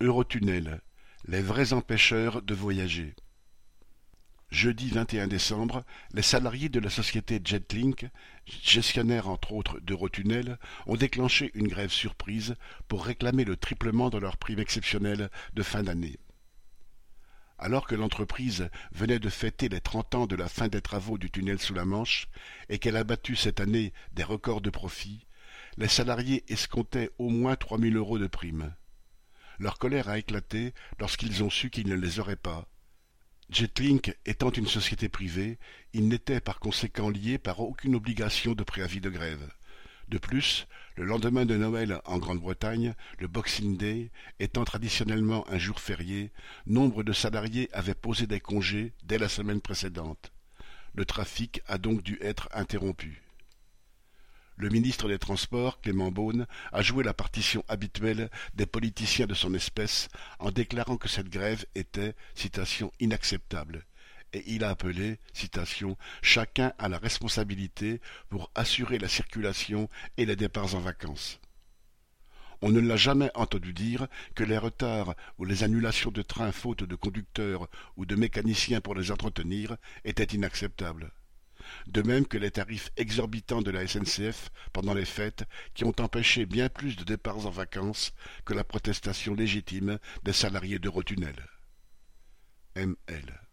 Eurotunnel, les vrais empêcheurs de voyager. Jeudi 21 décembre, les salariés de la société Jetlink, gestionnaire entre autres d'Eurotunnel, ont déclenché une grève surprise pour réclamer le triplement de leur prime exceptionnelle de fin d'année. Alors que l'entreprise venait de fêter les trente ans de la fin des travaux du tunnel sous la Manche et qu'elle a battu cette année des records de profit, les salariés escomptaient au moins trois mille euros de primes. Leur colère a éclaté lorsqu'ils ont su qu'ils ne les auraient pas. Jetlink étant une société privée, ils n'étaient par conséquent liés par aucune obligation de préavis de grève. De plus, le lendemain de Noël en Grande-Bretagne, le Boxing Day étant traditionnellement un jour férié, nombre de salariés avaient posé des congés dès la semaine précédente. Le trafic a donc dû être interrompu. Le ministre des Transports, Clément Beaune, a joué la partition habituelle des politiciens de son espèce en déclarant que cette grève était, citation, inacceptable. Et il a appelé, citation, chacun à la responsabilité pour assurer la circulation et les départs en vacances. On ne l'a jamais entendu dire que les retards ou les annulations de trains faute de conducteurs ou de mécaniciens pour les entretenir étaient inacceptables de même que les tarifs exorbitants de la SNCF pendant les fêtes qui ont empêché bien plus de départs en vacances que la protestation légitime des salariés d'Eurotunnel. M.L.